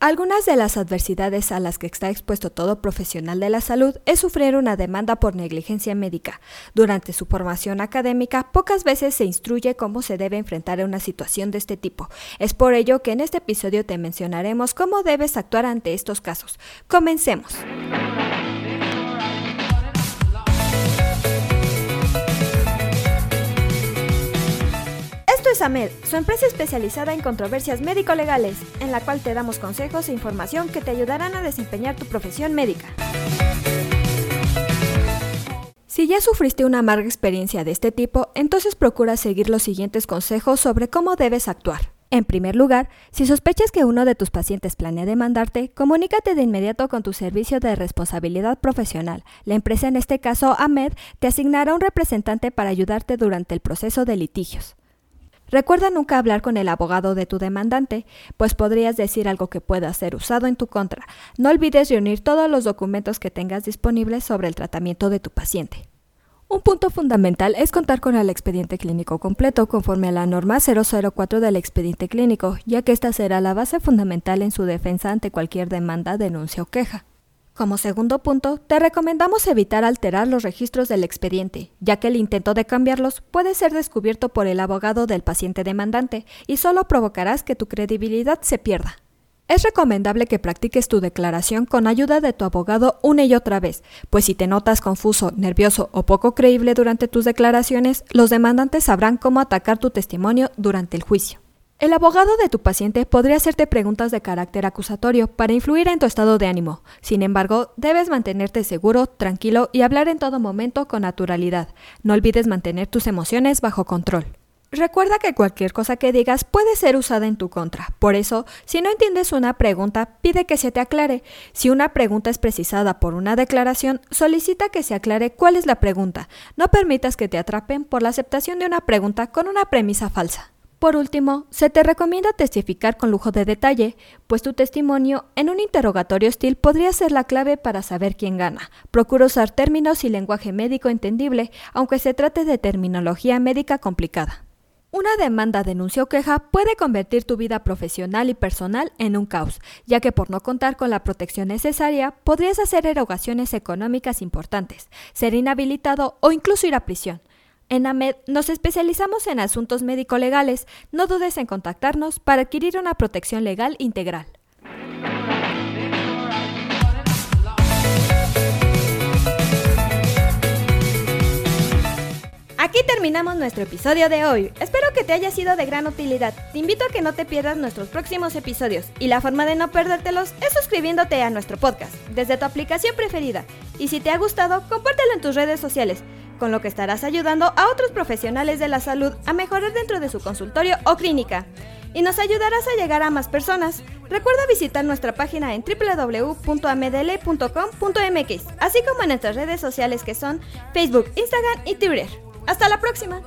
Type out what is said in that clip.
Algunas de las adversidades a las que está expuesto todo profesional de la salud es sufrir una demanda por negligencia médica. Durante su formación académica, pocas veces se instruye cómo se debe enfrentar a una situación de este tipo. Es por ello que en este episodio te mencionaremos cómo debes actuar ante estos casos. Comencemos. AMED, su empresa especializada en controversias médico-legales, en la cual te damos consejos e información que te ayudarán a desempeñar tu profesión médica. Si ya sufriste una amarga experiencia de este tipo, entonces procura seguir los siguientes consejos sobre cómo debes actuar. En primer lugar, si sospechas que uno de tus pacientes planea demandarte, comunícate de inmediato con tu servicio de responsabilidad profesional. La empresa, en este caso AMED, te asignará un representante para ayudarte durante el proceso de litigios. Recuerda nunca hablar con el abogado de tu demandante, pues podrías decir algo que pueda ser usado en tu contra. No olvides reunir todos los documentos que tengas disponibles sobre el tratamiento de tu paciente. Un punto fundamental es contar con el expediente clínico completo conforme a la norma 004 del expediente clínico, ya que esta será la base fundamental en su defensa ante cualquier demanda, denuncia o queja. Como segundo punto, te recomendamos evitar alterar los registros del expediente, ya que el intento de cambiarlos puede ser descubierto por el abogado del paciente demandante y solo provocarás que tu credibilidad se pierda. Es recomendable que practiques tu declaración con ayuda de tu abogado una y otra vez, pues si te notas confuso, nervioso o poco creíble durante tus declaraciones, los demandantes sabrán cómo atacar tu testimonio durante el juicio. El abogado de tu paciente podría hacerte preguntas de carácter acusatorio para influir en tu estado de ánimo. Sin embargo, debes mantenerte seguro, tranquilo y hablar en todo momento con naturalidad. No olvides mantener tus emociones bajo control. Recuerda que cualquier cosa que digas puede ser usada en tu contra. Por eso, si no entiendes una pregunta, pide que se te aclare. Si una pregunta es precisada por una declaración, solicita que se aclare cuál es la pregunta. No permitas que te atrapen por la aceptación de una pregunta con una premisa falsa. Por último, se te recomienda testificar con lujo de detalle, pues tu testimonio en un interrogatorio hostil podría ser la clave para saber quién gana. Procura usar términos y lenguaje médico entendible, aunque se trate de terminología médica complicada. Una demanda, denuncia o queja puede convertir tu vida profesional y personal en un caos, ya que por no contar con la protección necesaria podrías hacer erogaciones económicas importantes, ser inhabilitado o incluso ir a prisión. En AMED nos especializamos en asuntos médico-legales. No dudes en contactarnos para adquirir una protección legal integral. Aquí terminamos nuestro episodio de hoy. Espero que te haya sido de gran utilidad. Te invito a que no te pierdas nuestros próximos episodios y la forma de no perdértelos es suscribiéndote a nuestro podcast desde tu aplicación preferida. Y si te ha gustado, compártelo en tus redes sociales con lo que estarás ayudando a otros profesionales de la salud a mejorar dentro de su consultorio o clínica. Y nos ayudarás a llegar a más personas. Recuerda visitar nuestra página en www.amedl.com.mx, así como en nuestras redes sociales que son Facebook, Instagram y Twitter. Hasta la próxima.